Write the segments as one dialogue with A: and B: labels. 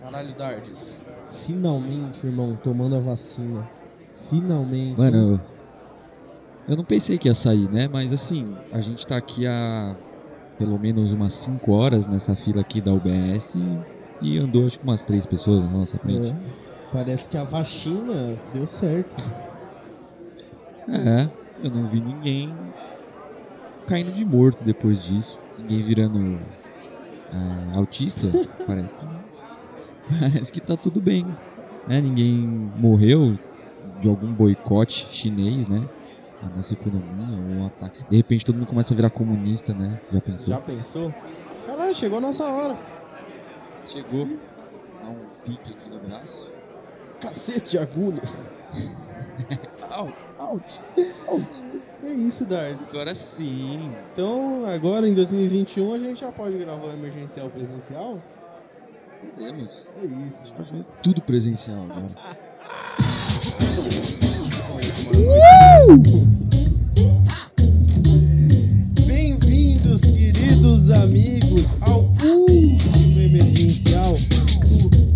A: Caralho, Dardes. Finalmente, irmão, tomando a vacina. Finalmente.
B: Mano, eu, eu não pensei que ia sair, né? Mas assim, a gente tá aqui há pelo menos umas 5 horas nessa fila aqui da UBS e andou acho que umas 3 pessoas na nossa frente.
A: É, parece que a vacina deu certo.
B: É, eu não vi ninguém caindo de morto depois disso. Ninguém virando ah, autista, parece que. Parece que tá tudo bem. Né? Ninguém morreu de algum boicote chinês, né? A nossa economia, ou um ataque. De repente todo mundo começa a virar comunista, né? Já pensou?
A: Já pensou? Caralho, chegou a nossa hora.
B: Chegou. Dá um pique aqui no braço.
A: Cacete de agulha. Au, out, out. É isso, Dardes.
B: Agora sim.
A: Então, agora em 2021, a gente já pode gravar o emergencial presencial?
B: Podemos.
A: É isso.
B: Fazer tudo presencial agora.
A: Bem-vindos, queridos amigos, ao último emergencial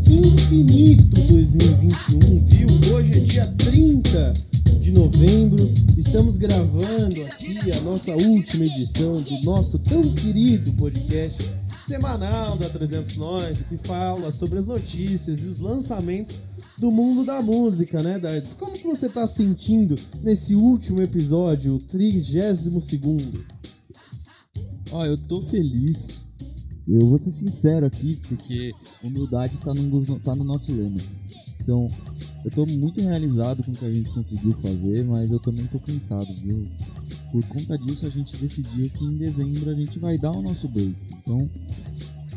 A: do infinito 2021, viu? Hoje é dia 30 de novembro. Estamos gravando aqui a nossa última edição do nosso tão querido podcast semanal da 300 Nós, que fala sobre as notícias e os lançamentos do mundo da música, né, Dardes? Como que você tá sentindo nesse último episódio, o 32
C: Ó, eu tô feliz. Eu vou ser sincero aqui, porque humildade tá no, tá no nosso lema. Então, eu tô muito realizado com o que a gente conseguiu fazer, mas eu também tô cansado, viu? Por conta disso, a gente decidiu que em dezembro a gente vai dar o nosso break. Então,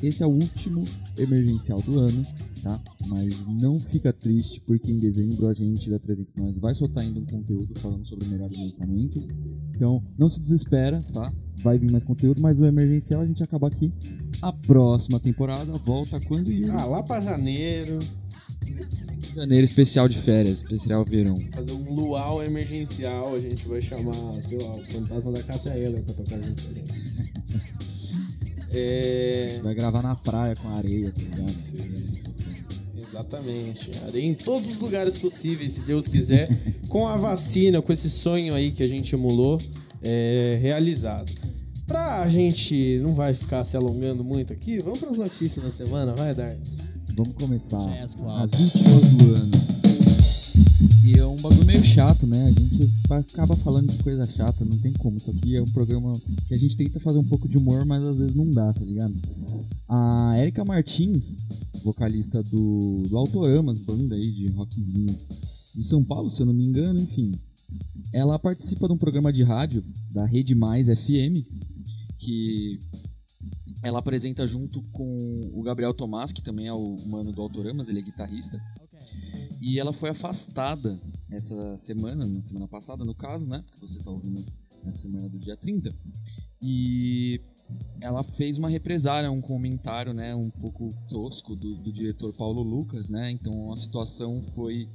C: esse é o último emergencial do ano, tá? Mas não fica triste, porque em dezembro a gente da 300 Nós vai soltar ainda um conteúdo falando sobre melhores lançamentos. Então, não se desespera, tá? Vai vir mais conteúdo, mas o emergencial a gente acaba aqui. A próxima temporada volta quando?
A: Ah, lá pra janeiro,
B: Janeiro especial de férias, especial verão.
A: fazer um luau emergencial, a gente vai chamar, sei lá, o fantasma da Cássia Eller pra tocar junto com a gente. É.
C: Vai gravar na praia com areia, tá ligado?
A: Isso, isso. Exatamente. Areia em todos os lugares possíveis, se Deus quiser, com a vacina, com esse sonho aí que a gente emulou, é, realizado. Pra gente não vai ficar se alongando muito aqui, vamos pras notícias da semana, vai, Dardes?
C: Vamos começar as últimas do ano. E é um bagulho meio chato, né? A gente acaba falando de coisa chata, não tem como. Isso aqui é um programa que a gente tenta fazer um pouco de humor, mas às vezes não dá, tá ligado? A Erika Martins, vocalista do, do Autoramas, banda aí de rockzinho de São Paulo, se eu não me engano, enfim. Ela participa de um programa de rádio da Rede Mais FM, que ela apresenta junto com o Gabriel Tomás, que também é o mano do Autoramas, ele é guitarrista. E ela foi afastada essa semana, na semana passada, no caso, né? Porque você tá ouvindo na semana do dia 30. E ela fez uma represária, um comentário, né? Um pouco tosco do, do diretor Paulo Lucas, né? Então a situação foi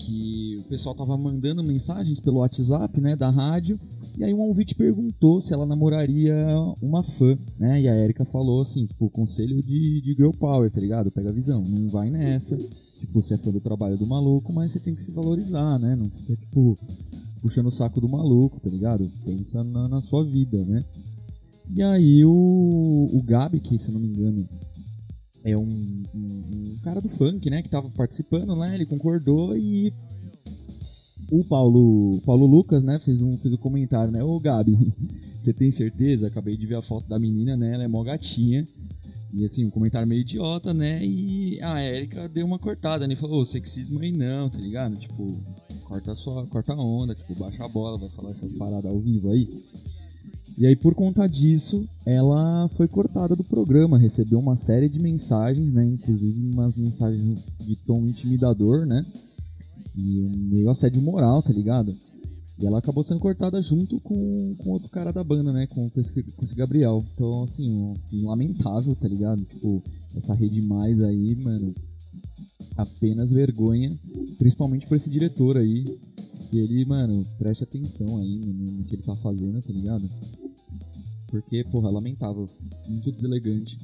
C: que o pessoal tava mandando mensagens pelo WhatsApp, né, da rádio, e aí um ouvinte perguntou se ela namoraria uma fã, né, e a Erika falou assim, tipo, conselho de, de girl power, tá ligado? Pega a visão, não vai nessa, tipo, você é fã do trabalho do maluco, mas você tem que se valorizar, né, não fica, tipo, puxando o saco do maluco, tá ligado? Pensa na, na sua vida, né. E aí o, o Gabi, que se não me engano é um, um- um cara do funk, né, que tava participando, né, ele concordou e o Paulo, Paulo Lucas, né, fez um, fez um comentário, né, ô Gabi, você tem certeza? Acabei de ver a foto da menina, né, ela é mó gatinha. E assim, um comentário meio idiota, né, e a Erika deu uma cortada, né, falou, ô, sexismo aí não, tá ligado? Tipo, corta a sua, corta a onda, tipo, baixa a bola, vai falar essas paradas ao vivo aí. E aí, por conta disso, ela foi cortada do programa, recebeu uma série de mensagens, né? Inclusive umas mensagens de tom intimidador, né? E meio assédio moral, tá ligado? E ela acabou sendo cortada junto com, com outro cara da banda, né? Com, com esse, com esse Gabriel. Então, assim, um lamentável, tá ligado? Tipo, essa rede mais aí, mano. Apenas vergonha. Principalmente por esse diretor aí. E ele, mano, preste atenção aí no, no que ele tá fazendo, tá ligado? Porque, porra, lamentável. Muito deselegante.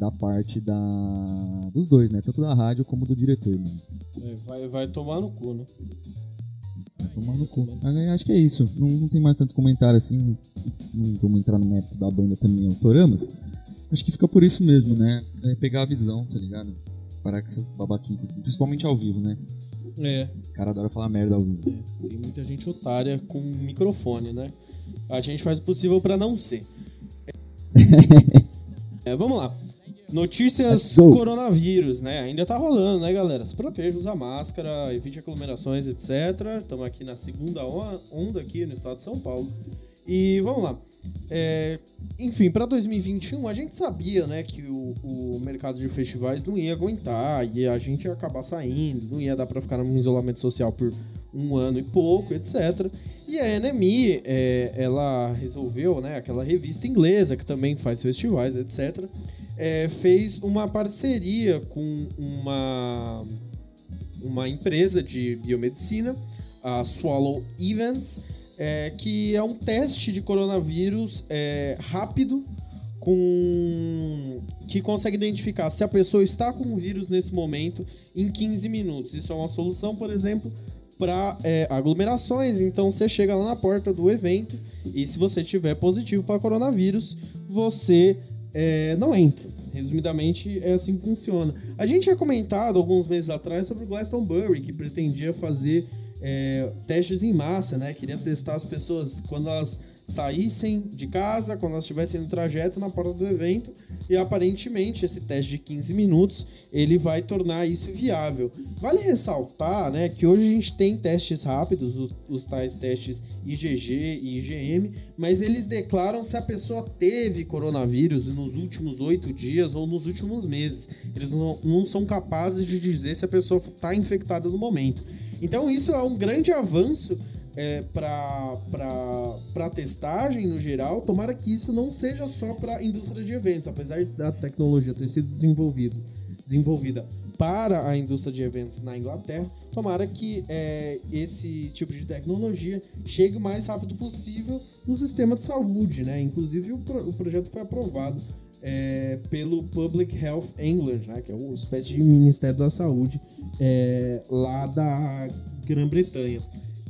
C: da parte da dos dois, né? Tanto da rádio como do diretor. Né?
A: É, vai, vai tomar no cu, né?
C: Vai tomar no cu. Acho que é isso. Não, não tem mais tanto comentário assim. Não vamos entrar no mérito da banda também, Autoramas. Acho que fica por isso mesmo, né? É pegar a visão, tá ligado? Parar com essas babaquices, assim, principalmente ao vivo, né?
A: É.
C: Esses caras adoram falar merda ao vivo.
A: É, tem muita gente otária com microfone, né? A gente faz o possível para não ser. é, vamos lá. Notícias coronavírus, né? Ainda tá rolando, né, galera? Se proteja, usa máscara, evite aglomerações, etc. Estamos aqui na segunda onda aqui no estado de São Paulo. E vamos lá. É, enfim, para 2021 a gente sabia, né, que o, o mercado de festivais não ia aguentar e a gente ia acabar saindo, não ia dar para ficar no isolamento social por um ano e pouco, etc. E a NME, é, ela resolveu, né, aquela revista inglesa que também faz festivais, etc., é, fez uma parceria com uma, uma empresa de biomedicina, a Swallow Events, é, que é um teste de coronavírus é, rápido com que consegue identificar se a pessoa está com o vírus nesse momento em 15 minutos. Isso é uma solução, por exemplo, para é, aglomerações. Então você chega lá na porta do evento e se você tiver positivo para coronavírus, você é, não entra. Resumidamente, é assim que funciona. A gente tinha comentado alguns meses atrás sobre o Glastonbury, que pretendia fazer é, testes em massa, né? Queria testar as pessoas quando elas saíssem de casa, quando elas estivessem no trajeto na porta do evento, e aparentemente esse teste de 15 minutos ele vai tornar isso viável. Vale ressaltar, né, que hoje a gente tem testes rápidos, os, os tais testes IgG e IgM, mas eles declaram se a pessoa teve coronavírus nos últimos oito dias ou nos últimos meses. Eles não, não são capazes de dizer se a pessoa está infectada no momento. Então isso é um grande avanço é, para testagem no geral. Tomara que isso não seja só para indústria de eventos, apesar da tecnologia ter sido desenvolvido, desenvolvida para a indústria de eventos na Inglaterra. Tomara que é, esse tipo de tecnologia chegue o mais rápido possível no sistema de saúde, né? Inclusive o, pro, o projeto foi aprovado é, pelo Public Health England, né, que é uma espécie de Ministério da Saúde é, lá da Grã-Bretanha.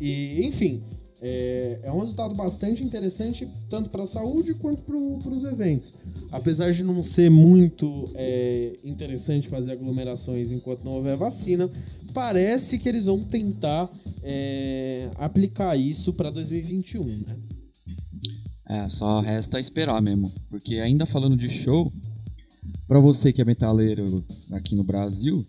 A: E, enfim, é, é, um resultado bastante interessante tanto para a saúde quanto para os eventos. Apesar de não ser muito é, interessante fazer aglomerações enquanto não houver vacina, parece que eles vão tentar é, aplicar isso para 2021, né?
C: É, só resta esperar mesmo. Porque ainda falando de show, para você que é metaleiro aqui no Brasil,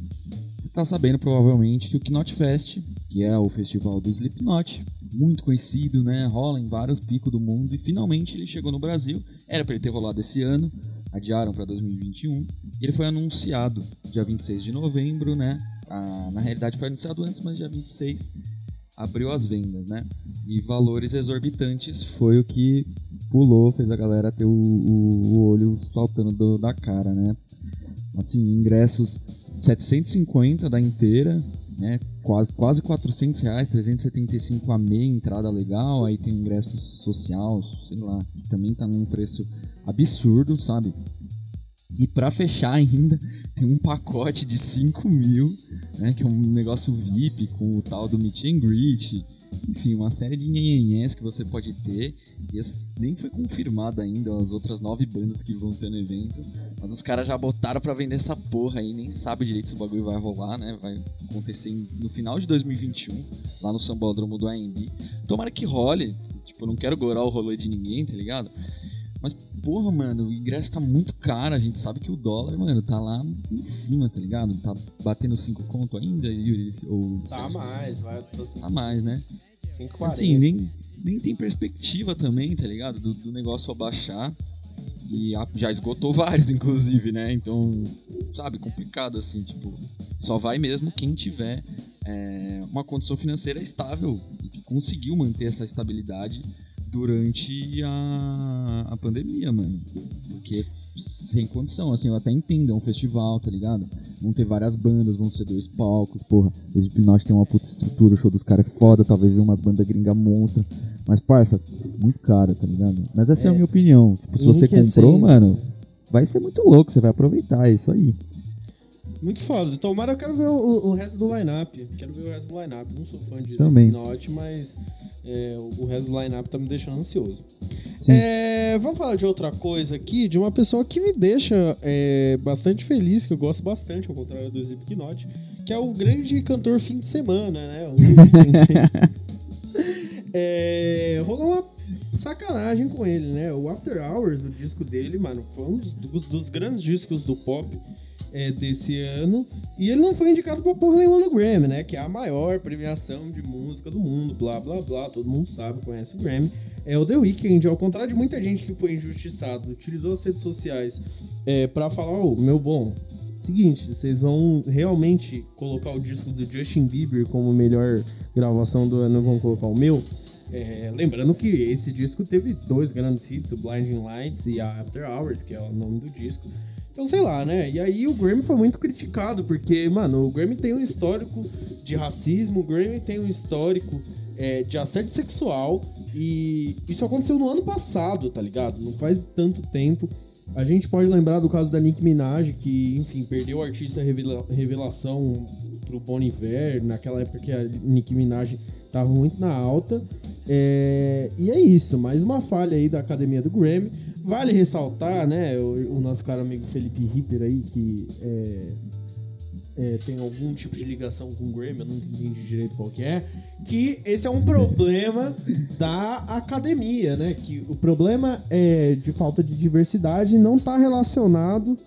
C: você tá sabendo provavelmente que o Knot Fest, que é o festival do Slipknot, muito conhecido, né? Rola em vários picos do mundo e finalmente ele chegou no Brasil. Era para ele ter rolado esse ano, adiaram para 2021. E ele foi anunciado dia 26 de novembro, né? Ah, na realidade foi anunciado antes, mas dia 26 abriu as vendas, né? E valores exorbitantes foi o que pulou, fez a galera ter o, o, o olho saltando do, da cara, né? Assim, ingressos 750 da inteira, né? Quase, quase 400 reais, 375 a meia entrada legal, aí tem ingresso social, sei lá, que também tá num preço absurdo, sabe? E para fechar ainda, tem um pacote de 5 mil, né? Que é um negócio VIP com o tal do meet and greet, enfim, uma série de nhenhenhés que você pode ter. E nem foi confirmada ainda as outras nove bandas que vão ter no evento. Mas os caras já botaram para vender essa porra aí, nem sabe direito se o bagulho vai rolar, né? Vai acontecer no final de 2021, lá no Sambódromo do AMB. Tomara que role. Tipo, eu não quero gorar o rolê de ninguém, tá ligado? Mas, porra, mano, o ingresso tá muito caro. A gente sabe que o dólar, mano, tá lá em cima, tá ligado? Tá batendo 5 conto ainda? Ou,
A: tá mais, vai.
C: Tá mais, né?
A: 5,40.
C: Assim, nem, nem tem perspectiva também, tá ligado? Do, do negócio abaixar. E a, já esgotou vários, inclusive, né? Então, sabe, complicado assim, tipo, só vai mesmo quem tiver é, uma condição financeira estável e que conseguiu manter essa estabilidade durante a, a pandemia, mano. Porque sem condição, assim, eu até entendo, é um festival, tá ligado? Vão ter várias bandas, vão ser dois palcos, porra. O Slipknot tem uma puta estrutura, o show dos caras é foda, talvez venha umas bandas gringa monstras. Mas, parça, muito caro, tá ligado? Mas essa é, é a minha opinião. Tipo, se você comprou, mano,
D: vai ser muito louco, você vai aproveitar, é isso aí.
A: Muito foda. Tomara eu quero ver o, o resto do line-up. Quero ver o resto do line-up. Não sou fã de
D: Também.
A: Note, mas é, o resto do line-up tá me deixando ansioso. É, vamos falar de outra coisa aqui, de uma pessoa que me deixa é, bastante feliz, que eu gosto bastante, ao contrário do Slipknot, que é o grande cantor fim de semana, né? é, rolou uma sacanagem com ele, né? O After Hours, o disco dele, mano, foi um dos, dos grandes discos do pop é, desse ano. E ele não foi indicado pra porra nenhuma no Grammy, né? Que é a maior premiação de música do mundo, blá blá blá. Todo mundo sabe, conhece o Grammy. É o The Weeknd, ao contrário de muita gente que foi injustiçado, utilizou as redes sociais é, para falar: Ô, oh, meu bom, seguinte, vocês vão realmente colocar o disco do Justin Bieber como melhor gravação do ano, vão colocar o meu? É, lembrando que esse disco teve dois grandes hits, o Blinding Lights e a After Hours, que é o nome do disco. Então, sei lá, né? E aí o Grammy foi muito criticado, porque, mano, o Grammy tem um histórico de racismo, o Grammy tem um histórico é, de assédio sexual, e isso aconteceu no ano passado, tá ligado? Não faz tanto tempo. A gente pode lembrar do caso da Nicki Minaj, que, enfim, perdeu o artista revela revelação pro Bon Iver, naquela época que a Nicki Minaj tava muito na alta. É, e é isso, mais uma falha aí da academia do Grammy. Vale ressaltar, né, o, o nosso caro amigo Felipe Ripper aí, que é, é, tem algum tipo de ligação com o Grammy, eu não entendi direito qual que é, que esse é um problema da academia, né? Que o problema é de falta de diversidade não está relacionado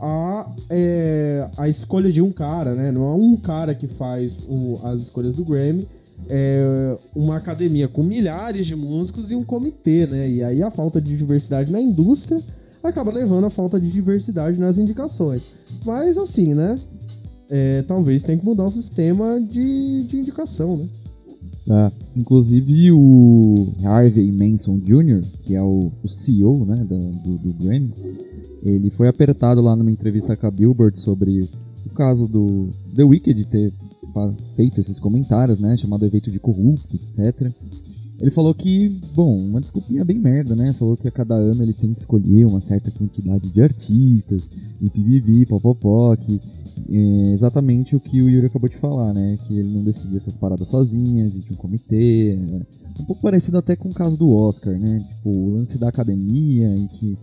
A: a, é, a escolha de um cara, né? Não é um cara que faz o, as escolhas do Grammy, é uma academia com milhares de músicos e um comitê, né? E aí a falta de diversidade na indústria acaba levando a falta de diversidade nas indicações. Mas assim, né? É, talvez tenha que mudar o sistema de, de indicação, né?
D: É, inclusive o Harvey Manson Jr., que é o, o CEO né, do, do, Grammy, ele foi apertado lá numa entrevista com a Billboard sobre o caso do The Weeknd ter feito esses comentários, né? Chamado evento de corrupto, etc. Ele falou que, bom, uma desculpinha bem merda, né? Falou que a cada ano eles têm que escolher uma certa quantidade de artistas, e pibibi, popopó, que é exatamente o que o Yuri acabou de falar, né? Que ele não decidia essas paradas sozinhas, existe um comitê. Né? Um pouco parecido até com o caso do Oscar, né? Tipo, o lance da academia e que,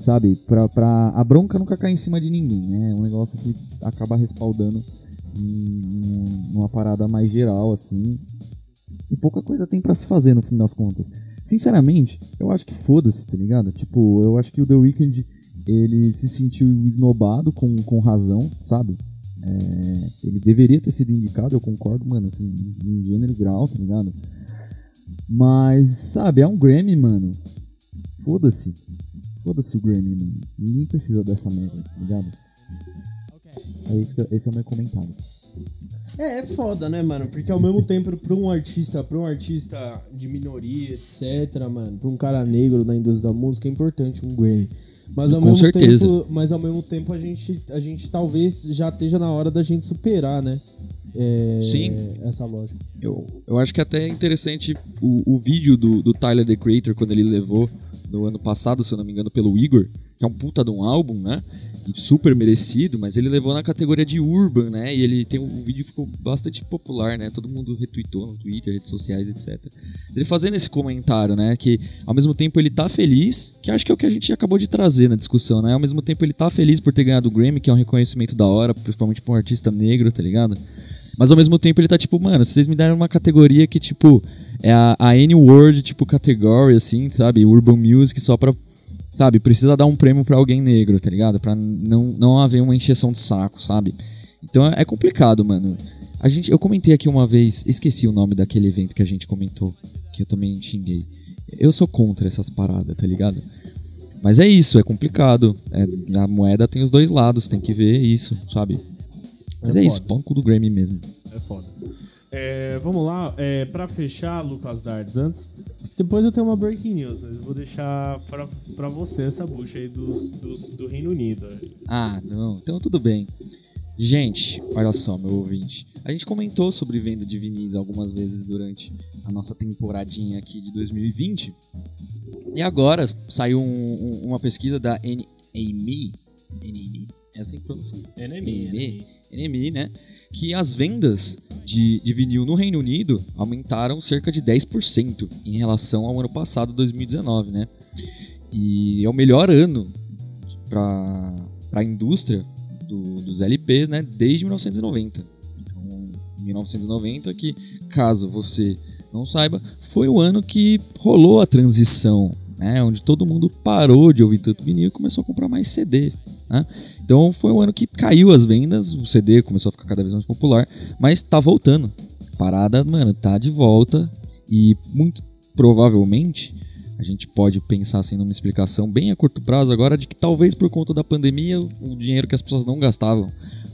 D: sabe, pra, pra a bronca nunca cair em cima de ninguém, né? É um negócio que acaba respaldando numa parada mais geral, assim. E pouca coisa tem para se fazer no fim das contas. Sinceramente, eu acho que foda-se, tá ligado? Tipo, eu acho que o The Weeknd ele se sentiu esnobado com, com razão, sabe? É, ele deveria ter sido indicado, eu concordo, mano, assim, em gênero grau, tá ligado? Mas, sabe, é um Grammy, mano. Foda-se. Foda-se o Grammy, mano. Ninguém precisa dessa merda, tá ligado? É isso que, esse é o meu comentário.
A: É, é foda, né, mano? Porque ao mesmo tempo, pra um artista, pra um artista de minoria, etc, mano, pra um cara negro na indústria da música, é importante um Grammy. Mas ao
C: Com
A: mesmo
C: certeza.
A: tempo, mas ao mesmo tempo a gente, a gente talvez já esteja na hora da gente superar, né? É,
C: Sim.
A: Essa lógica.
C: Eu, eu acho que até é interessante o, o vídeo do, do Tyler The Creator, quando ele levou no ano passado, se eu não me engano, pelo Igor, que é um puta de um álbum, né? super merecido, mas ele levou na categoria de urban, né? E ele tem um, vídeo que ficou bastante popular, né? Todo mundo retweetou no Twitter, redes sociais, etc. Ele fazendo esse comentário, né? Que ao mesmo tempo ele tá feliz, que acho que é o que a gente acabou de trazer na discussão, né? Ao mesmo tempo ele tá feliz por ter ganhado o Grammy, que é um reconhecimento da hora, principalmente pra um artista negro, tá ligado? Mas ao mesmo tempo ele tá tipo, mano, vocês me deram uma categoria que, tipo, é a, a N-Word, tipo, category, assim, sabe? Urban Music, só pra sabe? Precisa dar um prêmio para alguém negro, tá ligado? Pra não, não haver uma encheção de saco, sabe? Então é complicado, mano. A gente, eu comentei aqui uma vez, esqueci o nome daquele evento que a gente comentou, que eu também xinguei. Eu sou contra essas paradas, tá ligado? Mas é isso, é complicado. É, a moeda tem os dois lados, tem que ver isso, sabe? Mas é, é isso, pão do Grammy mesmo.
A: É foda. É, vamos lá, é, para fechar, Lucas Dardes, antes. Depois eu tenho uma breaking news, mas eu vou deixar pra, pra você essa bucha aí dos, dos, do Reino Unido.
C: Ah, não, então tudo bem. Gente, olha só, meu ouvinte. A gente comentou sobre venda de vinis algumas vezes durante a nossa temporadinha aqui de 2020. E agora saiu um, um, uma pesquisa da NME, NME, é assim que pronuncia.
A: NME,
C: NME, NME, né? Que as vendas de, de vinil no Reino Unido aumentaram cerca de 10% em relação ao ano passado, 2019, né? E é o melhor ano para a indústria do, dos LPs, né? Desde 1990. Então, 1990 que, caso você não saiba, foi o ano que rolou a transição, né? Onde todo mundo parou de ouvir tanto vinil e começou a comprar mais CD, né? Então foi um ano que caiu as vendas, o CD começou a ficar cada vez mais popular, mas tá voltando. Parada, mano, tá de volta e muito provavelmente a gente pode pensar assim numa explicação bem a curto prazo agora de que talvez por conta da pandemia o dinheiro que as pessoas não gastavam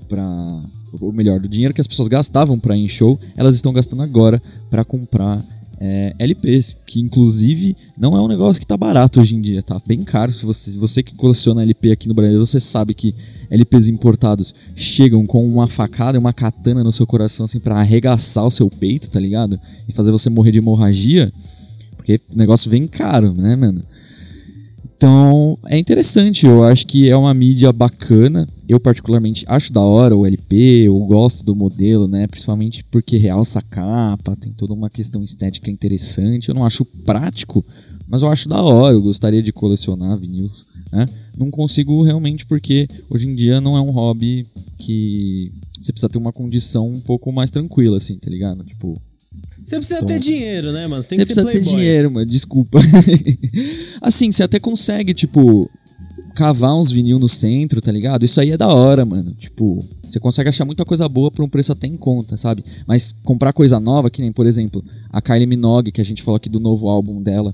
C: para ou melhor, do dinheiro que as pessoas gastavam para ir em show, elas estão gastando agora para comprar é, LPs, que inclusive não é um negócio que tá barato hoje em dia, tá bem caro. Se você, você que coleciona LP aqui no Brasil, você sabe que LPs importados chegam com uma facada e uma katana no seu coração, assim, para arregaçar o seu peito, tá ligado? E fazer você morrer de hemorragia, porque o negócio vem caro, né, mano? Então, é interessante, eu acho que é uma mídia bacana. Eu particularmente acho da hora o LP, eu gosto do modelo, né? Principalmente porque realça a capa, tem toda uma questão estética interessante. Eu não acho prático, mas eu acho da hora, eu gostaria de colecionar vinil, né? Não consigo realmente porque hoje em dia não é um hobby que você precisa ter uma condição um pouco mais tranquila, assim, tá ligado? Tipo,
A: você precisa
C: Então,
A: ter dinheiro, né, mano? Você tem
C: você
A: que ser
C: precisa ter dinheiro, mano. Desculpa. assim, você até consegue, tipo, cavar uns vinil no centro, tá ligado? Isso aí é da hora, mano. Tipo, você consegue achar muita coisa boa por um preço até em conta, sabe? Mas comprar coisa nova, que nem, por exemplo, a Kylie Minogue, que a gente falou aqui do novo álbum dela,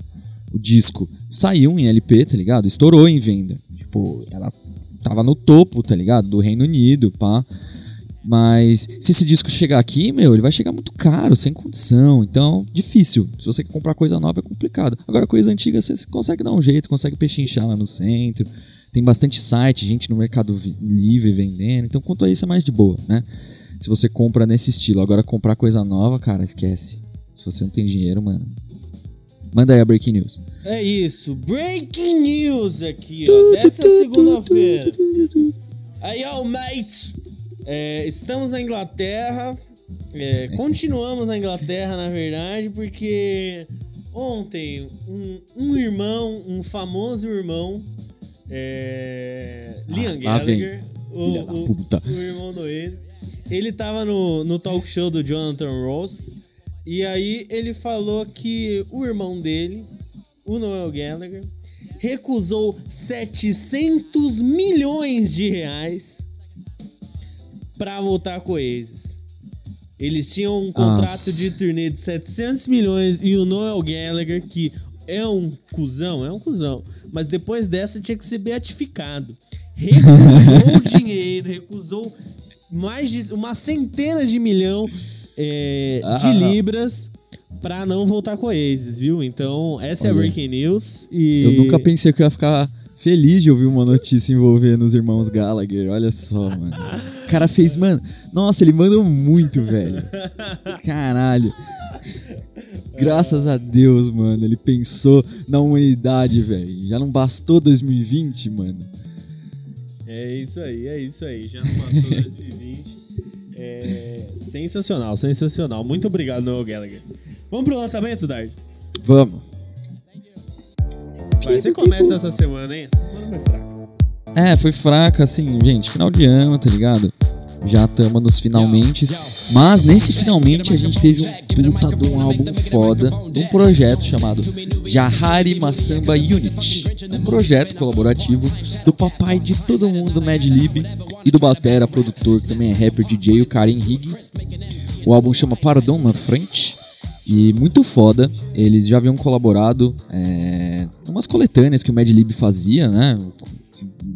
C: o disco, saiu em LP, tá ligado? Estourou em venda. Tipo, ela tava no topo, tá ligado? Do Reino Unido, pá. Mas se esse disco chegar aqui, meu, ele vai chegar muito caro, sem condição. Então, difícil. Se você quer comprar coisa nova, é complicado. Agora, coisa antiga, você consegue dar um jeito, consegue pechinchar lá no centro. Tem bastante site, gente no Mercado Livre vendendo. Então, quanto a isso, é mais de boa, né? Se você compra nesse estilo. Agora, comprar coisa nova, cara, esquece. Se você não tem dinheiro, mano. Manda aí a Breaking News.
A: É isso. Breaking news aqui, ó. Dessa segunda-feira. Aí, ó, mates. É, estamos na Inglaterra. É, continuamos na Inglaterra, na verdade, porque ontem um, um irmão, um famoso irmão, é, Liam
C: vem.
A: Gallagher, o, o, o irmão do ele, ele tava no, no talk show do Jonathan Ross. E aí ele falou que o irmão dele, o Noel Gallagher, recusou 700 milhões de reais pra voltar com o Oasis. Eles tinham um contrato
C: Nossa.
A: de turnê de 700 milhões e o Noel Gallagher, que é um cuzão, é um cuzão, mas depois dessa tinha que ser beatificado. Recusou o dinheiro, recusou mais de uma centena de milhão é, de
C: Ah.
A: libras pra não voltar com Oasis, viu? Então, essa é a
C: Olha.
A: Breaking News. E...
C: Eu nunca pensei que eu ia ficar feliz de ouvir uma notícia envolvendo os irmãos Gallagher. Olha só, mano. O cara fez, mano. Nossa, ele manda muito, velho. Caralho. Graças a Deus, mano. Ele pensou na humanidade, velho. Já não bastou 2020, mano.
A: É isso aí, é isso aí. Já não passou 2020. É, sensacional, sensacional. Muito obrigado, Noel Gallagher. Vamos pro lançamento, Dart?
C: Vamos.
A: Vai, você começa essa semana, hein? Essa semana foi fraca.
C: É, foi fraca, assim, gente. Final de ano, tá ligado? Já estamos nos finalmente. Mas nesse finalmente a gente teve um puta de um álbum foda, um projeto chamado Jahari Massamba Unit. Um projeto colaborativo do papai de todo mundo, Mad Lib, e do Batera, produtor, que também é rapper DJ, o Karen Higgins. O álbum chama Pardon na Frente. E muito foda. Eles já haviam colaborado é, umas coletâneas que o Mad Lib fazia, né?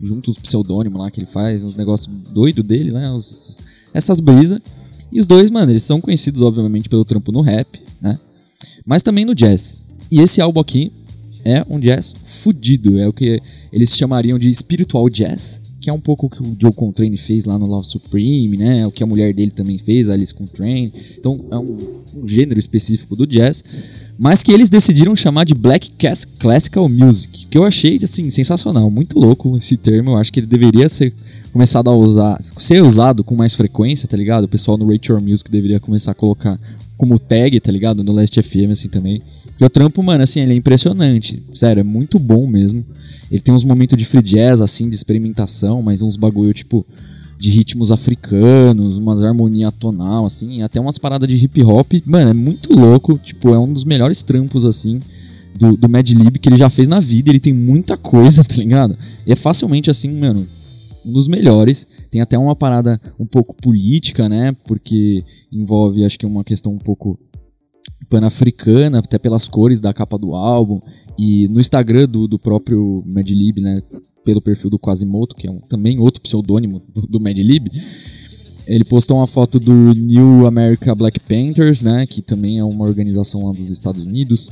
C: Junto os pseudônimos lá que ele faz, uns negócios doidos dele, né? Os- essas brisas. E os dois, mano, eles são conhecidos, obviamente, pelo trampo no rap, né? Mas também no jazz. E esse álbum aqui é um jazz fudido. É o que eles chamariam de spiritual jazz, que é um pouco o que o Joe Contrane fez lá no Love Supreme, né? O que a mulher dele também fez, a Alice Contrane. Então é um, um gênero específico do jazz, mas que eles decidiram chamar de Black Classical Music, que eu achei assim sensacional, muito louco esse termo. Eu acho que ele deveria ser começado a usar, ser usado com mais frequência, tá ligado? O pessoal no Rate Music deveria começar a colocar como tag, tá ligado? No Last FM assim também. E o trampo, mano, assim, ele é impressionante. Sério, é muito bom mesmo. Ele tem uns momentos de free jazz, assim, de experimentação, mas uns bagulho, tipo, de ritmos africanos, umas harmonia tonal, assim, até umas paradas de hip hop. Mano, é muito louco, tipo, é um dos melhores trampos, assim, do, do Mad Lib que ele já fez na vida. Ele tem muita coisa, tá ligado? E é facilmente, assim, mano, um dos melhores. Tem até uma parada um pouco política, né? Porque envolve, acho que, uma questão um pouco pan-africana, até pelas cores da capa do álbum. E no Instagram do, do próprio Madlib, né? Pelo perfil do Quasimoto, que é um, também outro pseudônimo do, do Madlib. Ele postou uma foto do New America Black Panthers, né? Que também é uma organização lá dos Estados Unidos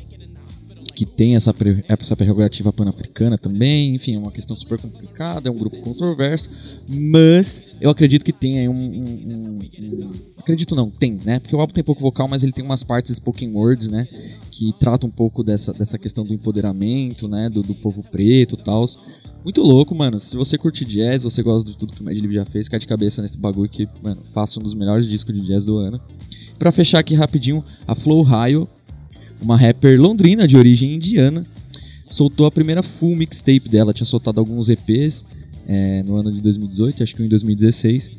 C: que tem essa, essa prerrogativa pan-africana também, enfim, é uma questão super complicada, é um grupo controverso, mas eu acredito que tem aí um, um, um, Acredito não, tem, né? Porque o álbum tem pouco vocal, mas ele tem umas partes spoken words, né? Que tratam um pouco dessa, dessa questão do empoderamento, né? Do, do povo preto e tal. Muito louco, mano. Se você curte jazz, você gosta de tudo que o Mad Lib já fez, cai de cabeça nesse bagulho que, mano, faça um dos melhores discos de jazz do ano. Pra fechar aqui rapidinho, a Flow Raio uma rapper londrina de origem indiana, soltou a primeira full mixtape dela. Tinha soltado alguns EPs é, no ano de 2018, acho que em 2016.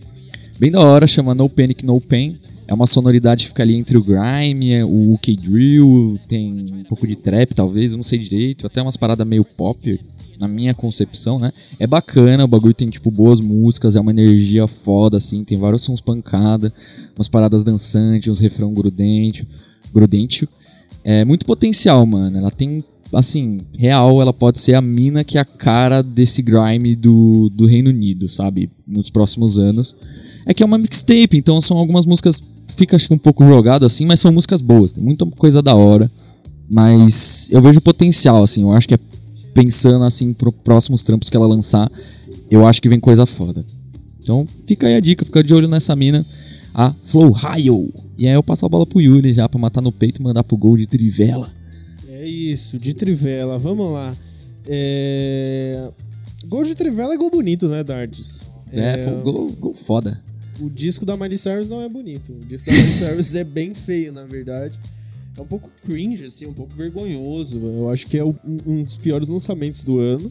C: Bem da hora, chama No Panic No Pain. É uma sonoridade que fica ali entre o grime, o UK Drill, tem um pouco de trap talvez, eu não sei direito, até umas paradas meio pop, na minha concepção, né? É bacana, o bagulho tem tipo boas músicas, é uma energia foda assim, tem vários sons pancada, umas paradas dançantes, uns refrão grudente, grudente é muito potencial, mano. Ela tem, assim, real, ela pode ser a mina que é a cara desse grime do, do Reino Unido, sabe? Nos próximos anos. É que é uma mixtape, então são algumas músicas. Fica acho que um pouco jogado assim, mas são músicas boas. Tem muita coisa da hora. Mas eu vejo potencial, assim. Eu acho que é pensando assim pro próximos trampos que ela lançar, eu acho que vem coisa foda. Então fica aí a dica, fica de olho nessa mina a Flow Raio. E aí eu passo a bola pro Yuri já pra matar no peito e mandar pro gol de Trivela.
A: É isso, de Trivela. Vamos lá. É... Gol de Trivela é gol bonito, né, Dardes?
C: É, é... gol, gol foda.
A: O disco da Miley Cyrus não é bonito. O disco da Miley Cyrus é bem feio, na verdade. É um pouco cringe, assim, um pouco vergonhoso. Eu acho que é um dos piores lançamentos do ano.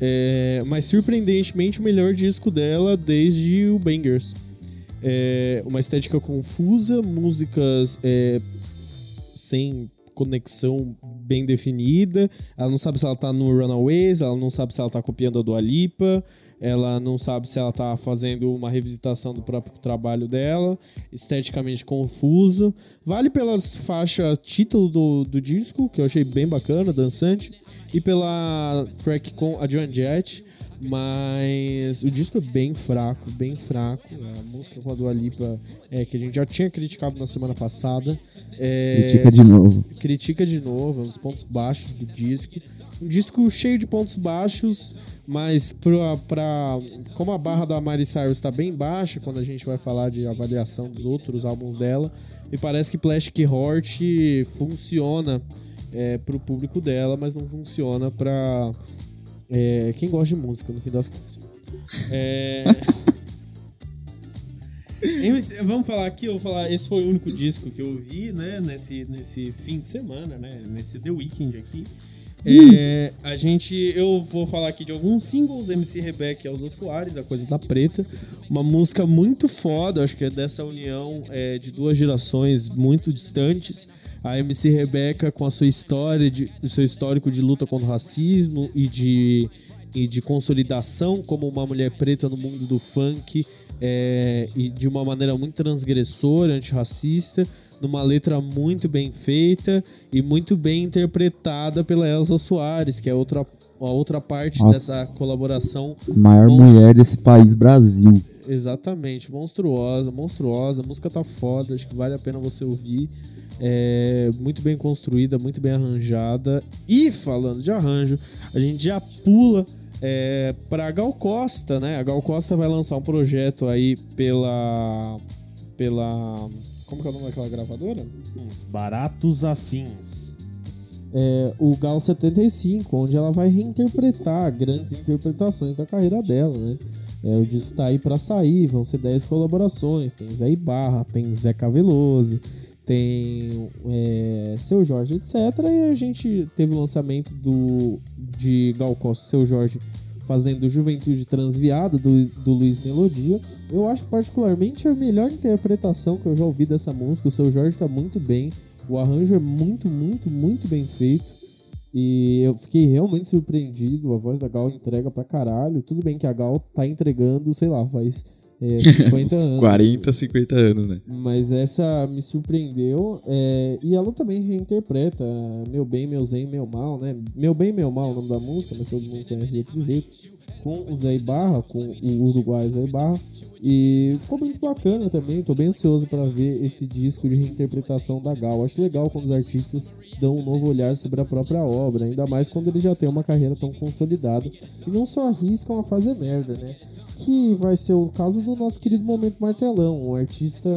A: É... mas surpreendentemente o melhor disco dela desde o Bangers é, uma estética confusa, músicas é, sem conexão bem definida. Ela não sabe se ela tá no Runaways, ela não sabe se ela tá copiando a Dua Lipa, ela não sabe se ela tá fazendo uma revisitação do próprio trabalho dela, esteticamente confuso. Vale pelas faixas título do, do disco, que eu achei bem bacana, dançante, e pela track com a Joan Jett, mas o disco é bem fraco, bem fraco. A música com a Dua Lipa, é, que a gente já tinha criticado na semana passada. É,
C: critica de novo.
A: Critica de novo, é dos pontos baixos do disco. Um disco cheio de pontos baixos, mas pra, pra, como a barra da Mari Cyrus está bem baixa, quando a gente vai falar de avaliação dos outros álbuns dela, me parece que Plastic Heart funciona é, pro público dela, mas não funciona pra é, quem gosta de música, no fim das contas. É... Vamos falar aqui, eu vou falar, esse foi o único disco que eu ouvi, né, nesse, nesse fim de semana, né, nesse The Weekend aqui. É, a gente, eu vou falar aqui de alguns singles, MC Rebecca e Elza Soares, A Coisa da Preta. Uma música muito foda, acho que é dessa união é, de duas gerações muito distantes. A MC Rebecca com a sua história, de, o seu histórico de luta contra o racismo e de, e de consolidação como uma mulher preta no mundo do funk é, e de uma maneira muito transgressora, antirracista numa letra muito bem feita e muito bem interpretada pela Elsa Soares, que é outra, a outra parte Nossa. dessa colaboração.
C: Maior mulher desse país, Brasil.
A: Exatamente, monstruosa, monstruosa. A música tá foda, acho que vale a pena você ouvir. É muito bem construída, muito bem arranjada. E falando de arranjo, a gente já pula É, pra Gal Costa, né? A Gal Costa vai lançar um projeto aí pela. pela. Como que é o nome daquela gravadora? Uns Baratos Afins. É, o Gal 75, onde ela vai reinterpretar grandes interpretações da carreira dela, né? É, o disco tá aí pra sair, vão ser 10 colaborações. Tem Zé Ibarra, tem Zé Caveloso, tem é, Seu Jorge, etc. E a gente teve o lançamento do, de Gal Costa Seu Jorge fazendo Juventude Transviada do, do Luiz Melodia. Eu acho particularmente a melhor interpretação que eu já ouvi dessa música. O Seu Jorge tá muito bem, o arranjo é muito, muito, muito bem feito. E eu fiquei realmente surpreendido. A voz da Gal entrega pra caralho. Tudo bem que a Gal tá entregando, sei lá, faz é, 50 anos.
C: 40, 50 anos, né?
A: Mas essa me surpreendeu. É, e ela também reinterpreta Meu Bem, Meu Zen, Meu Mal, né? Meu Bem, Meu Mal é o nome da música, mas todo mundo conhece de outro jeito. Com o Zé Barra, com o uruguaio Zé Barra. E ficou muito bacana também. Tô bem ansioso para ver esse disco de reinterpretação da Gal. Acho legal quando os artistas dão um novo olhar sobre a própria obra, ainda mais quando ele já tem uma carreira tão consolidada e não só arriscam a fazer merda, né? Que vai ser o caso do nosso querido Momento Martelão, um artista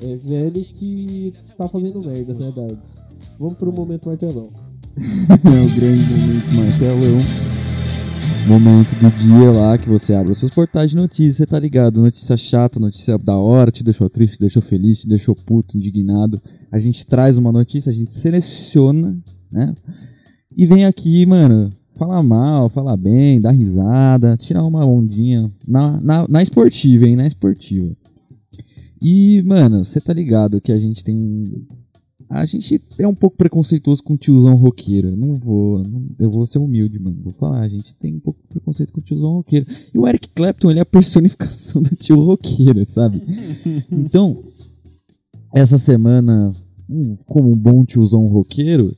A: é, velho que tá fazendo merda, né, Dardes? Vamos pro Momento Martelão.
C: é o grande Momento Martelão. Momento do dia lá que você abre os seus portais de notícias, você tá ligado? Notícia chata, notícia da hora, te deixou triste, te deixou feliz, te deixou puto, indignado. A gente traz uma notícia, a gente seleciona, né? E vem aqui, mano, falar mal, falar bem, dar risada, tirar uma ondinha na, na, na esportiva, hein? Na esportiva. E, mano, você tá ligado que a gente tem a gente é um pouco preconceituoso com o tiozão roqueiro. Não vou, não, eu vou ser humilde, mano. Vou falar, a gente tem um pouco de preconceito com o tiozão roqueiro. E o Eric Clapton, ele é a personificação do tio roqueiro, sabe? Então, essa semana, como um bom tiozão roqueiro,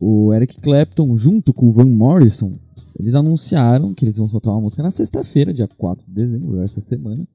C: o Eric Clapton, junto com o Van Morrison, eles anunciaram que eles vão soltar uma música na sexta-feira, dia 4 de dezembro, essa semana.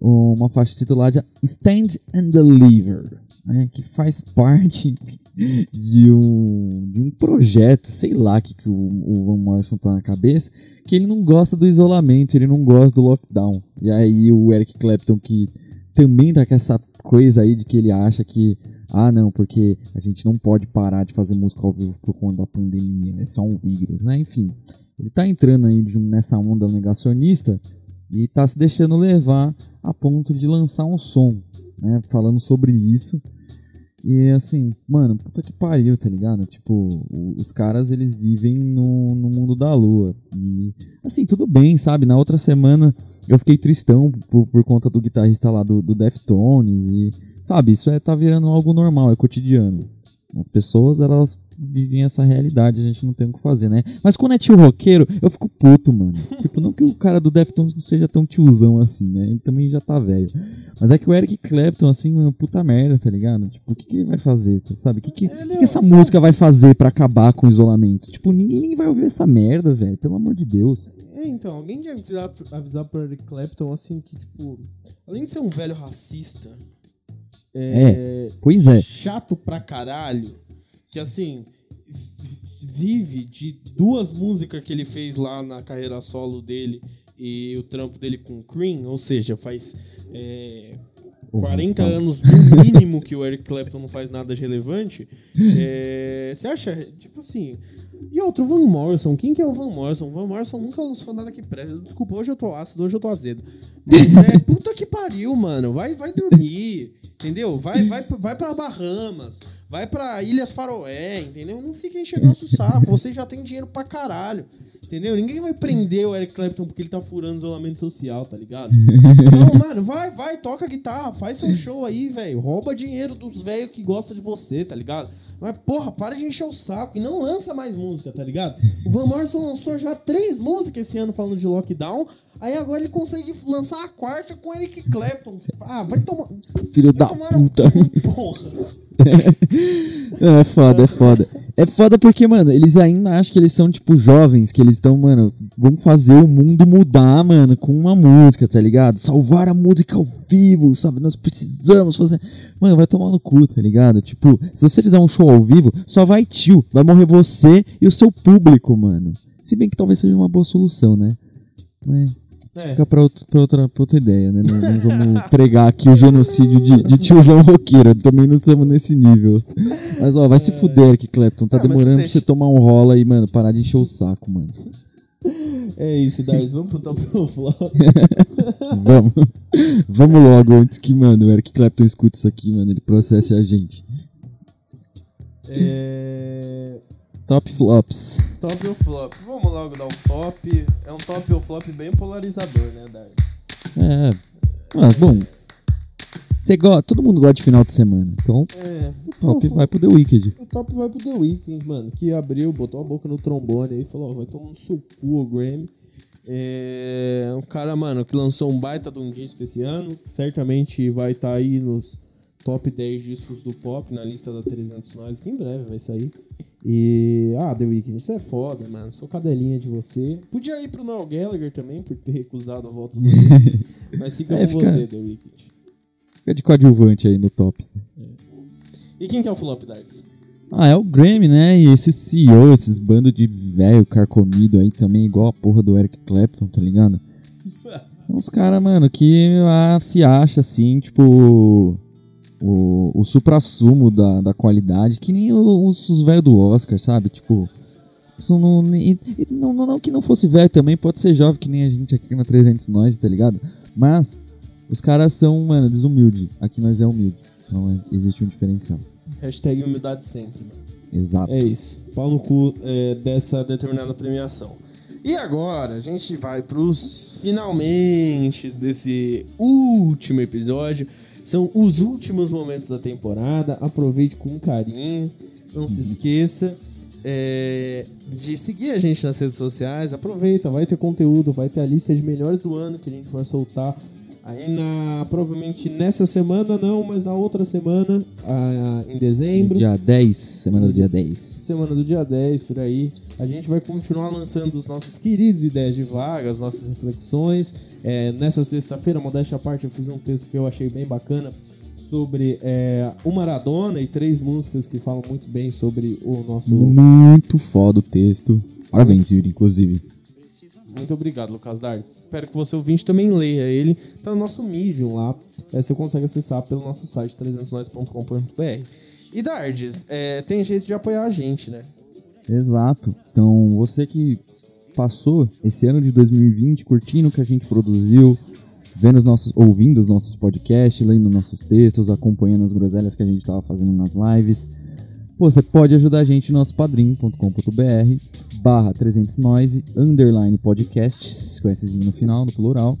C: Uma faixa titulada Stand and Deliver né, que faz parte de um, de um projeto, sei lá que, que o, o Van Morrison tá na cabeça, que ele não gosta do isolamento, ele não gosta do lockdown. E aí o Eric Clapton, que também tá com essa coisa aí de que ele acha que, ah não, porque a gente não pode parar de fazer música ao vivo por conta da pandemia, é só um vírus, né? Enfim, ele tá entrando aí nessa onda negacionista e tá se deixando levar a ponto de lançar um som, né? Falando sobre isso e assim, mano, puta que pariu, tá ligado? Tipo, os caras eles vivem no, no mundo da lua. E assim, tudo bem, sabe? Na outra semana eu fiquei tristão por, por conta do guitarrista lá do, do Deftones. E, sabe, isso é, tá virando algo normal, é cotidiano. As pessoas, elas vivem essa realidade, a gente não tem o que fazer, né? Mas quando é tio roqueiro, eu fico puto, mano. tipo, não que o cara do Deftones não seja tão tiozão assim, né? Ele também já tá velho. Mas é que o Eric Clapton, assim, uma puta merda, tá ligado? Tipo, o que, que ele vai fazer, sabe? O que, que, que, que essa música vai fazer para acabar com o isolamento? Tipo, ninguém, ninguém vai ouvir essa merda, velho. Pelo amor de Deus.
A: É, então, alguém de avisar, avisar pro Eric Clapton, assim, que, tipo, além de ser um velho racista,
C: é, é, pois é.
A: Chato pra caralho. Que assim, vive de duas músicas que ele fez lá na carreira solo dele e o trampo dele com Cream, ou seja, faz é, 40 anos no mínimo que o Eric Clapton não faz nada de relevante. É, você acha, tipo assim. E outro, Van Morrison. Quem que é o Van Morrison? O Van Morrison nunca lançou nada que presta. Desculpa, hoje eu tô ácido, hoje eu tô azedo. Mas é puta que pariu, mano. Vai, vai dormir. Entendeu? Vai, vai, vai pra Bahamas, vai pra Ilhas Faroé, entendeu? Não fica enchendo nosso saco. Você já tem dinheiro pra caralho. Entendeu? Ninguém vai prender o Eric Clapton porque ele tá furando isolamento social, tá ligado? Não, mano, vai, vai, toca guitarra, faz seu show aí, velho. Rouba dinheiro dos velhos que gostam de você, tá ligado? Mas, porra, para de encher o saco e não lança mais música, tá ligado? O Van Morrison lançou já três músicas esse ano falando de lockdown, aí agora ele consegue lançar a quarta com Eric Clapton. Ah, vai tomar.
C: Filho vai da puta. Porra. é foda, é foda. É foda porque, mano, eles ainda acham que eles são, tipo, jovens, que eles estão, mano, vão fazer o mundo mudar, mano, com uma música, tá ligado? Salvar a música ao vivo, sabe? Nós precisamos fazer. Mano, vai tomar no cu, tá ligado? Tipo, se você fizer um show ao vivo, só vai tio, vai morrer você e o seu público, mano. Se bem que talvez seja uma boa solução, né? Mas isso
A: É.
C: fica pra, outro- pra outra, pra outra ideia, né? Não, não vamos pregar aqui o genocídio de, de tiozão roqueiro. Também não estamos nesse nível. Mas, ó, vai se fuder, Eric Clapton. Tá
A: Ah,
C: demorando pra
A: deixa-
C: você tomar um rola e, mano, parar de encher o saco, mano.
A: É isso, Dars. Vamos pro top ou flop.
C: Vamos. Vamos logo, antes que, mano, o Eric Clapton escute isso aqui, mano. Ele processe a gente.
A: É...
C: Top flops.
A: Top ou flop? Vamos logo dar o top. É um top ou flop bem polarizador, né, Dars?
C: É. Mas, bom. Você gosta. Todo mundo gosta de final de semana. Então,
A: É.
C: o top
A: o,
C: vai pro The Wicked.
A: o top vai pro The Weeknd, mano. Que abriu, botou a boca no trombone aí e falou: ó, vai tomar no seu cu o Grammy. É. Um cara, mano, que lançou um baita de um disco esse ano. Certamente vai estar aí nos top 10 discos do pop na lista da 300 Nós, que em breve vai sair. E. Ah, The Weeknd, isso é foda, mano. Sou cadelinha de você. Podia ir pro Noel Gallagher também, por ter recusado a volta do Oasis. mas fica
C: É,
A: com
C: fica-
A: você, The Weeknd.
C: Fica de coadjuvante aí no top.
A: E quem que é o flop, Darts?
C: Ah, é o Grammy, né? E esses CEO, esses bando de velho carcomido aí também, igual a porra do Eric Clapton, tá ligado? Os caras, mano, que ah, se acha assim, tipo. O, o supra-sumo da, da qualidade, que nem os, os velhos do Oscar, sabe? Tipo. Isso não, e- e não, não, que não fosse velho também, pode ser jovem, que nem a gente aqui na 300 Nós, tá ligado? Mas os caras são, mano, desumilde. Aqui nós é humilde. Então é- existe um diferencial.
A: Hashtag humildade sempre, mano.
C: Exato.
A: É isso. Pau no cu é, dessa determinada premiação. E agora a gente vai pros finalmente desse último episódio. São os últimos momentos da temporada. Aproveite com carinho. Não se esqueça é, de seguir a gente nas redes sociais. Aproveita, vai ter conteúdo, vai ter a lista de melhores do ano que a gente vai soltar. Aí na. Provavelmente nessa semana não, mas na outra semana, ah, em dezembro.
C: Dia 10, semana do dia 10.
A: Semana do dia 10, por aí. A gente vai continuar lançando os nossos queridos ideias de vaga, as nossas reflexões. É, nessa sexta-feira, modéstia à parte, eu fiz um texto que eu achei bem bacana sobre é, o Maradona e três músicas que falam muito bem sobre o nosso.
C: Muito foda o texto. Parabéns, Yuri, inclusive.
A: Muito obrigado, Lucas Dartes. Espero que você ouvinte também leia ele. Tá no nosso Medium lá. É, você consegue acessar pelo nosso site 300nós.com.br. E Dardes, é, tem jeito de apoiar a gente, né?
C: Exato. Então, você que passou esse ano de 2020 curtindo o que a gente produziu, vendo os nossos, ouvindo os nossos podcasts, lendo nossos textos, acompanhando as groselhas que a gente tava fazendo nas lives, você pode ajudar a gente no nosso padrim.com.br barra 300 noise, underline podcasts, com Szinho no final, no plural.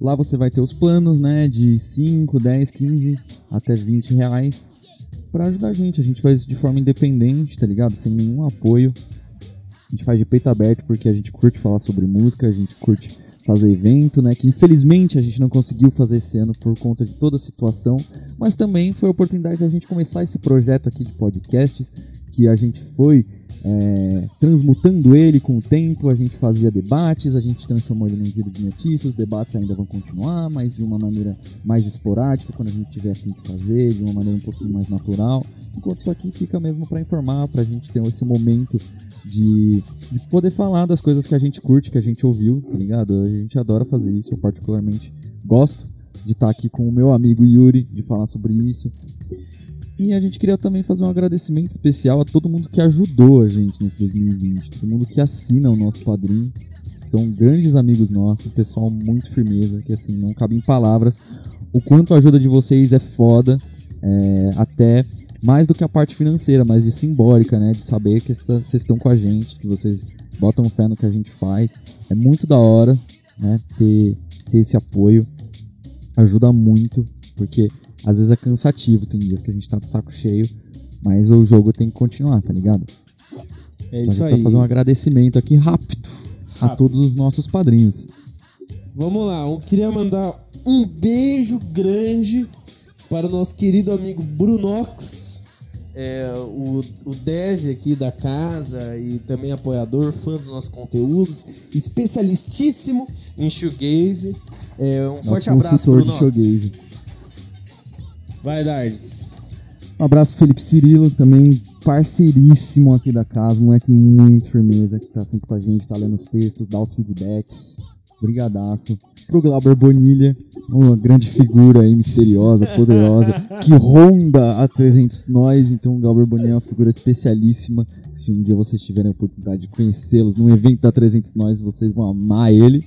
C: Lá você vai ter os planos, né, de 5, 10, 15 até 20 reais pra ajudar a gente. A gente faz isso de forma independente, tá ligado? Sem nenhum apoio. A gente faz de peito aberto porque a gente curte falar sobre música, a gente curte fazer evento, né? Que infelizmente a gente não conseguiu fazer esse ano por conta de toda a situação, mas também foi a oportunidade de a gente começar esse projeto aqui de podcasts, que a gente foi é, transmutando ele com o tempo, a gente fazia debates, a gente transformou ele num giro de notícias, os debates ainda vão continuar, mas de uma maneira mais esporádica, quando a gente tiver a fim de fazer, de uma maneira um pouquinho mais natural, enquanto isso aqui fica mesmo para informar, pra gente ter esse momento de, de poder falar das coisas que a gente curte, que a gente ouviu, tá ligado? A gente adora fazer isso, eu particularmente gosto de estar aqui com o meu amigo Yuri, de falar sobre isso. E a gente queria também fazer um agradecimento especial a todo mundo que ajudou a gente nesse 2020, todo mundo que assina o nosso padrinho. São grandes amigos nossos, pessoal muito firmeza, que assim, não cabe em palavras. O quanto a ajuda de vocês é foda, é, até mais do que a parte financeira, mas de simbólica, né? De saber que essa- vocês estão com a gente, que vocês botam fé no que a gente faz. É muito da hora, né? Ter, ter esse apoio. Ajuda muito, porque às vezes é cansativo, tem dias que a gente tá de saco cheio, mas o jogo tem que continuar, tá ligado?
A: É
C: a
A: isso
C: gente
A: aí.
C: vai fazer um agradecimento aqui rápido, a
A: Rápido.
C: todos os nossos padrinhos.
A: Vamos lá, eu queria mandar um beijo grande para o nosso querido amigo Brunox, é, o, o dev aqui da casa e também apoiador, fã dos nossos conteúdos, especialistíssimo em shoegaze. É, um forte
C: Nosso
A: abraço,
C: consultor de
A: Brunox.
C: showgaze.
A: Vai, Dardes.
C: Um abraço pro Felipe Cirilo, também parceiríssimo aqui da casa, moleque muito firmeza, que tá sempre com a gente, tá lendo os textos, dá os feedbacks. Brigadaço. Pro Glauber Bonilha, uma grande figura aí, misteriosa, poderosa, que ronda a 300 Nós. Então, o Glauber Bonilha é uma figura especialíssima. Se um dia vocês tiverem a oportunidade de conhecê-los num evento da 300 Nós, vocês vão amar ele.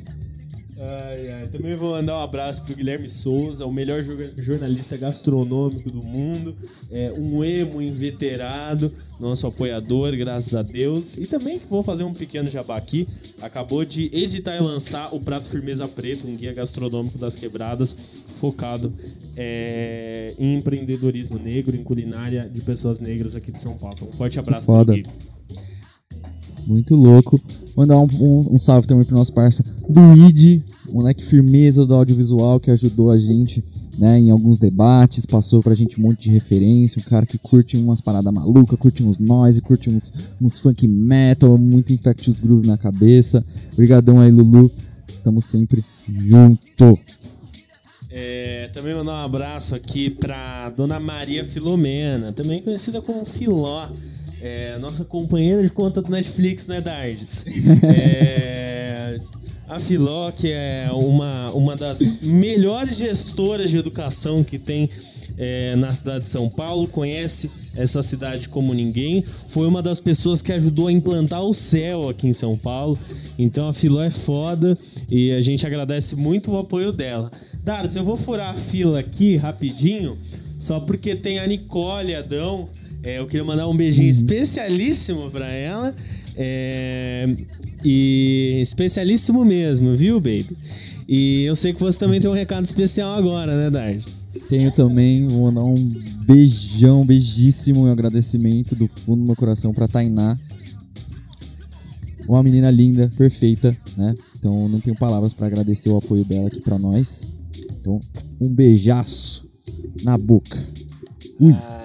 A: Também vou mandar um abraço pro Guilherme Souza, o melhor jornalista gastronômico do mundo, é, um emo inveterado, nosso apoiador, graças a Deus. E também vou fazer um pequeno jabá aqui. Acabou de editar e lançar o Prato Firmeza Preto, um guia gastronômico das quebradas, focado é, em empreendedorismo negro, em culinária de pessoas negras aqui de São Paulo. Um forte abraço
C: para Gui. Muito louco. Mandar um, um, um salve também pro nosso parceiro Luigi, moleque firmeza do audiovisual que ajudou a gente né, em alguns debates, passou pra gente um monte de referência, um cara que curte umas paradas malucas, curte uns noise, curte uns, uns funk metal, muito infectious groove na cabeça. Obrigadão aí, Lulu. Estamos sempre junto.
A: É, também mandar um abraço aqui pra Dona Maria Filomena, também conhecida como Filó. É, nossa companheira de conta do Netflix, né, Dardes? É, a Filó, que é uma, uma das melhores gestoras de educação que tem é, na cidade de São Paulo, conhece essa cidade como ninguém. Foi uma das pessoas que ajudou a implantar o céu aqui em São Paulo. Então a Filó é foda e a gente agradece muito o apoio dela. Dardes, eu vou furar a fila aqui rapidinho, só porque tem a Nicole Adão é, eu queria mandar um beijinho especialíssimo pra ela. É, e especialíssimo mesmo, viu, baby? E eu sei que você também tem um recado especial agora, né, Dart?
C: Tenho também, vou mandar um beijão, beijíssimo um agradecimento do fundo do meu coração pra Tainá. Uma menina linda, perfeita, né? Então não tenho palavras para agradecer o apoio dela aqui para nós. Então, um beijaço na boca. Ui. Ah.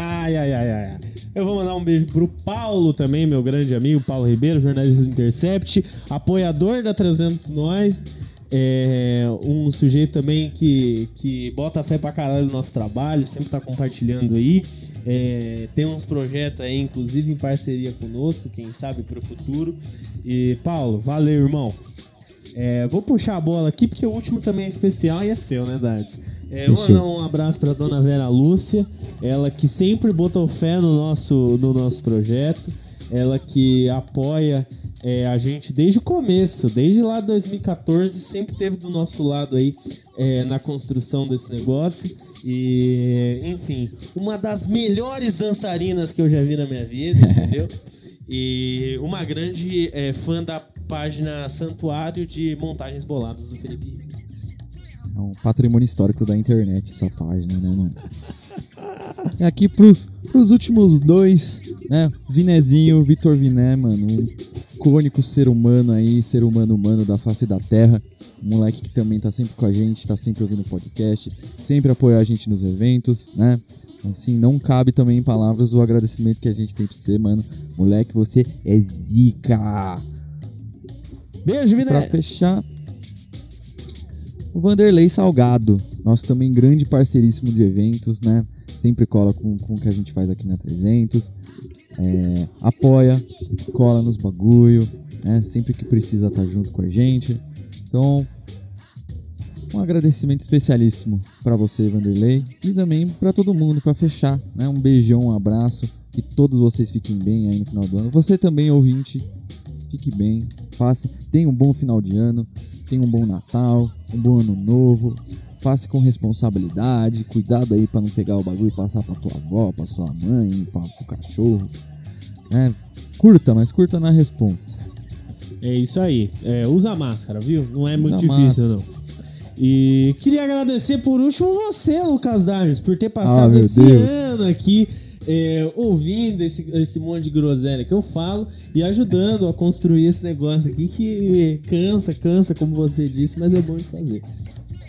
A: Ai, ai, ai, ai. Eu vou mandar um beijo pro Paulo também, meu grande amigo, Paulo Ribeiro, jornalista do Intercept, apoiador da 300 Nós. É um sujeito também que, que bota fé pra caralho no nosso trabalho, sempre tá compartilhando aí. É, tem uns projetos aí, inclusive em parceria conosco, quem sabe pro futuro. E, Paulo, valeu, irmão. É, vou puxar a bola aqui porque o último também é especial e é seu, né, Dardes? É, vou mandar um abraço para dona Vera Lúcia, ela que sempre botou fé no nosso, no nosso projeto, ela que apoia é, a gente desde o começo, desde lá 2014, sempre teve do nosso lado aí é, na construção desse negócio. E, enfim, uma das melhores dançarinas que eu já vi na minha vida, entendeu? E uma grande é, fã da página Santuário de Montagens Boladas do Felipe
C: É um patrimônio histórico da internet essa página, né, mano? E aqui pros, pros últimos dois, né? Vinezinho, Vitor Viné, mano. Um icônico ser humano aí, ser humano humano da face da terra. Um moleque que também tá sempre com a gente, tá sempre ouvindo podcast, sempre apoia a gente nos eventos, né? Assim, não cabe também em palavras o agradecimento que a gente tem pra você, mano. Moleque, você é zica!
A: Beijo, Viné!
C: Pra fechar, o Vanderlei Salgado, nosso também grande parceiríssimo de eventos, né? Sempre cola com, com o que a gente faz aqui na 300. É, apoia, cola nos bagulho, né? Sempre que precisa tá junto com a gente. Então, um agradecimento especialíssimo para você, Vanderlei, e também para todo mundo para fechar, né? Um beijão, um abraço, que todos vocês fiquem bem aí no final do ano. Você também ouvinte, fique bem, faça, tenha um bom final de ano, tenha um bom Natal, um bom ano novo, faça com responsabilidade, cuidado aí para não pegar o bagulho e passar para tua avó, para sua mãe, para o cachorro. É, curta, mas curta na responsa.
A: É isso aí. É, usa máscara, viu? Não é usa muito difícil, não. E queria agradecer por último você, Lucas Darnes, por ter passado ah, esse Deus. ano aqui é, ouvindo esse, esse monte de groselha que eu falo e ajudando a construir esse negócio aqui que cansa, cansa, como você disse, mas é bom de fazer.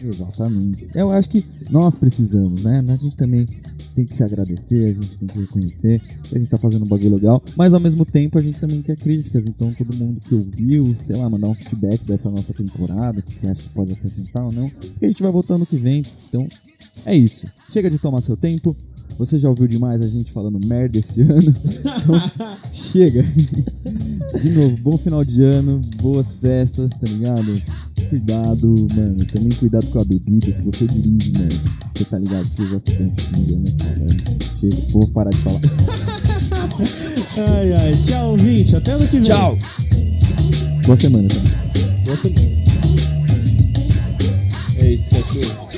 C: Exatamente. Eu acho que nós precisamos, né? A gente também tem que se agradecer, a gente tem que reconhecer que a gente tá fazendo um bagulho legal, mas ao mesmo tempo a gente também quer críticas. Então todo mundo que ouviu, sei lá, mandar um feedback dessa nossa temporada, o que acha que pode acrescentar ou não, que a gente vai voltando no que vem. Então é isso. Chega de tomar seu tempo. Você já ouviu demais a gente falando merda esse ano? Então, chega. De novo, bom final de ano, boas festas, tá ligado? Cuidado, mano. Também cuidado com a bebida. Se você dirige, mano, você tá ligado que já se cantilha, né, cara? Chega, vou parar de falar.
A: ai, ai. Tchau, ouvinte. Até ano que vem.
C: Tchau. Boa semana também.
A: Boa semana. É isso, cachorro.